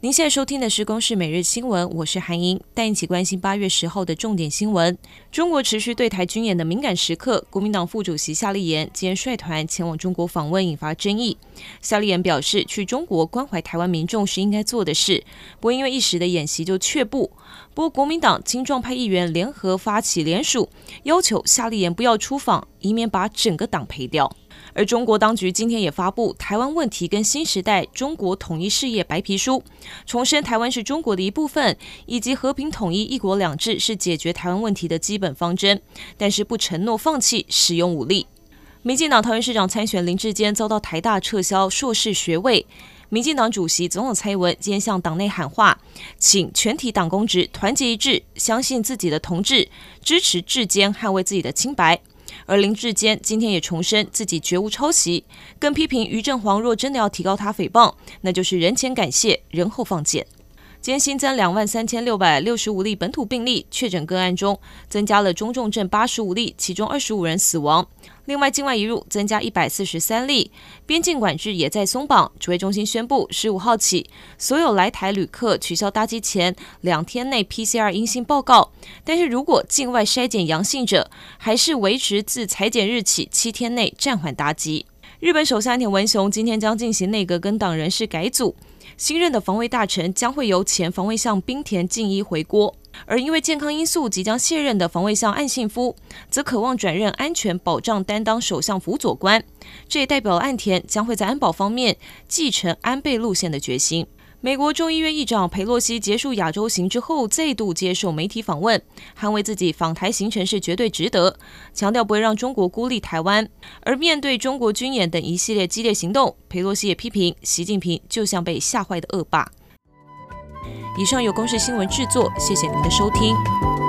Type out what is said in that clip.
您现在收听的是《公视每日新闻》，我是韩英，带一起关心八月十号的重点新闻。中国持续对台军演的敏感时刻，国民党副主席夏立言今天率团前往中国访问，引发争议。夏立言表示，去中国关怀台湾民众是应该做的事，不会因为一时的演习就却步。不过，国民党青壮派议员联合发起联署，要求夏立言不要出访，以免把整个党赔掉。而中国当局今天也发布《台湾问题跟新时代中国统一事业白皮书》，重申台湾是中国的一部分，以及和平统一、一国两制是解决台湾问题的基本方针，但是不承诺放弃使用武力。民进党桃园市长参选林志坚遭到台大撤销硕士学位，民进党主席总统蔡英文今天向党内喊话，请全体党公职团结一致，相信自己的同志，支持志坚捍卫自己的清白。而林志坚今天也重申自己绝无抄袭，更批评于振煌若真的要提高他诽谤，那就是人前感谢，人后放箭。今天新增两万三千六百六十五例本土病例，确诊个案中增加了中重症八十五例，其中二十五人死亡。另外，境外移入增加一百四十三例，边境管制也在松绑。指挥中心宣布，十五号起，所有来台旅客取消搭机前两天内 PCR 阴性报告，但是如果境外筛检阳性者，还是维持自裁检日起七天内暂缓搭机。日本首相岸田文雄今天将进行内阁跟党人事改组。新任的防卫大臣将会由前防卫相滨田进一回国，而因为健康因素即将卸任的防卫相岸信夫，则渴望转任安全保障担当首相辅佐官。这也代表岸田将会在安保方面继承安倍路线的决心。美国众议院议长佩洛西结束亚洲行之后，再度接受媒体访问，捍卫自己访台行程是绝对值得，强调不会让中国孤立台湾。而面对中国军演等一系列激烈行动，佩洛西也批评习近平就像被吓坏的恶霸。以上由公视新闻制作，谢谢您的收听。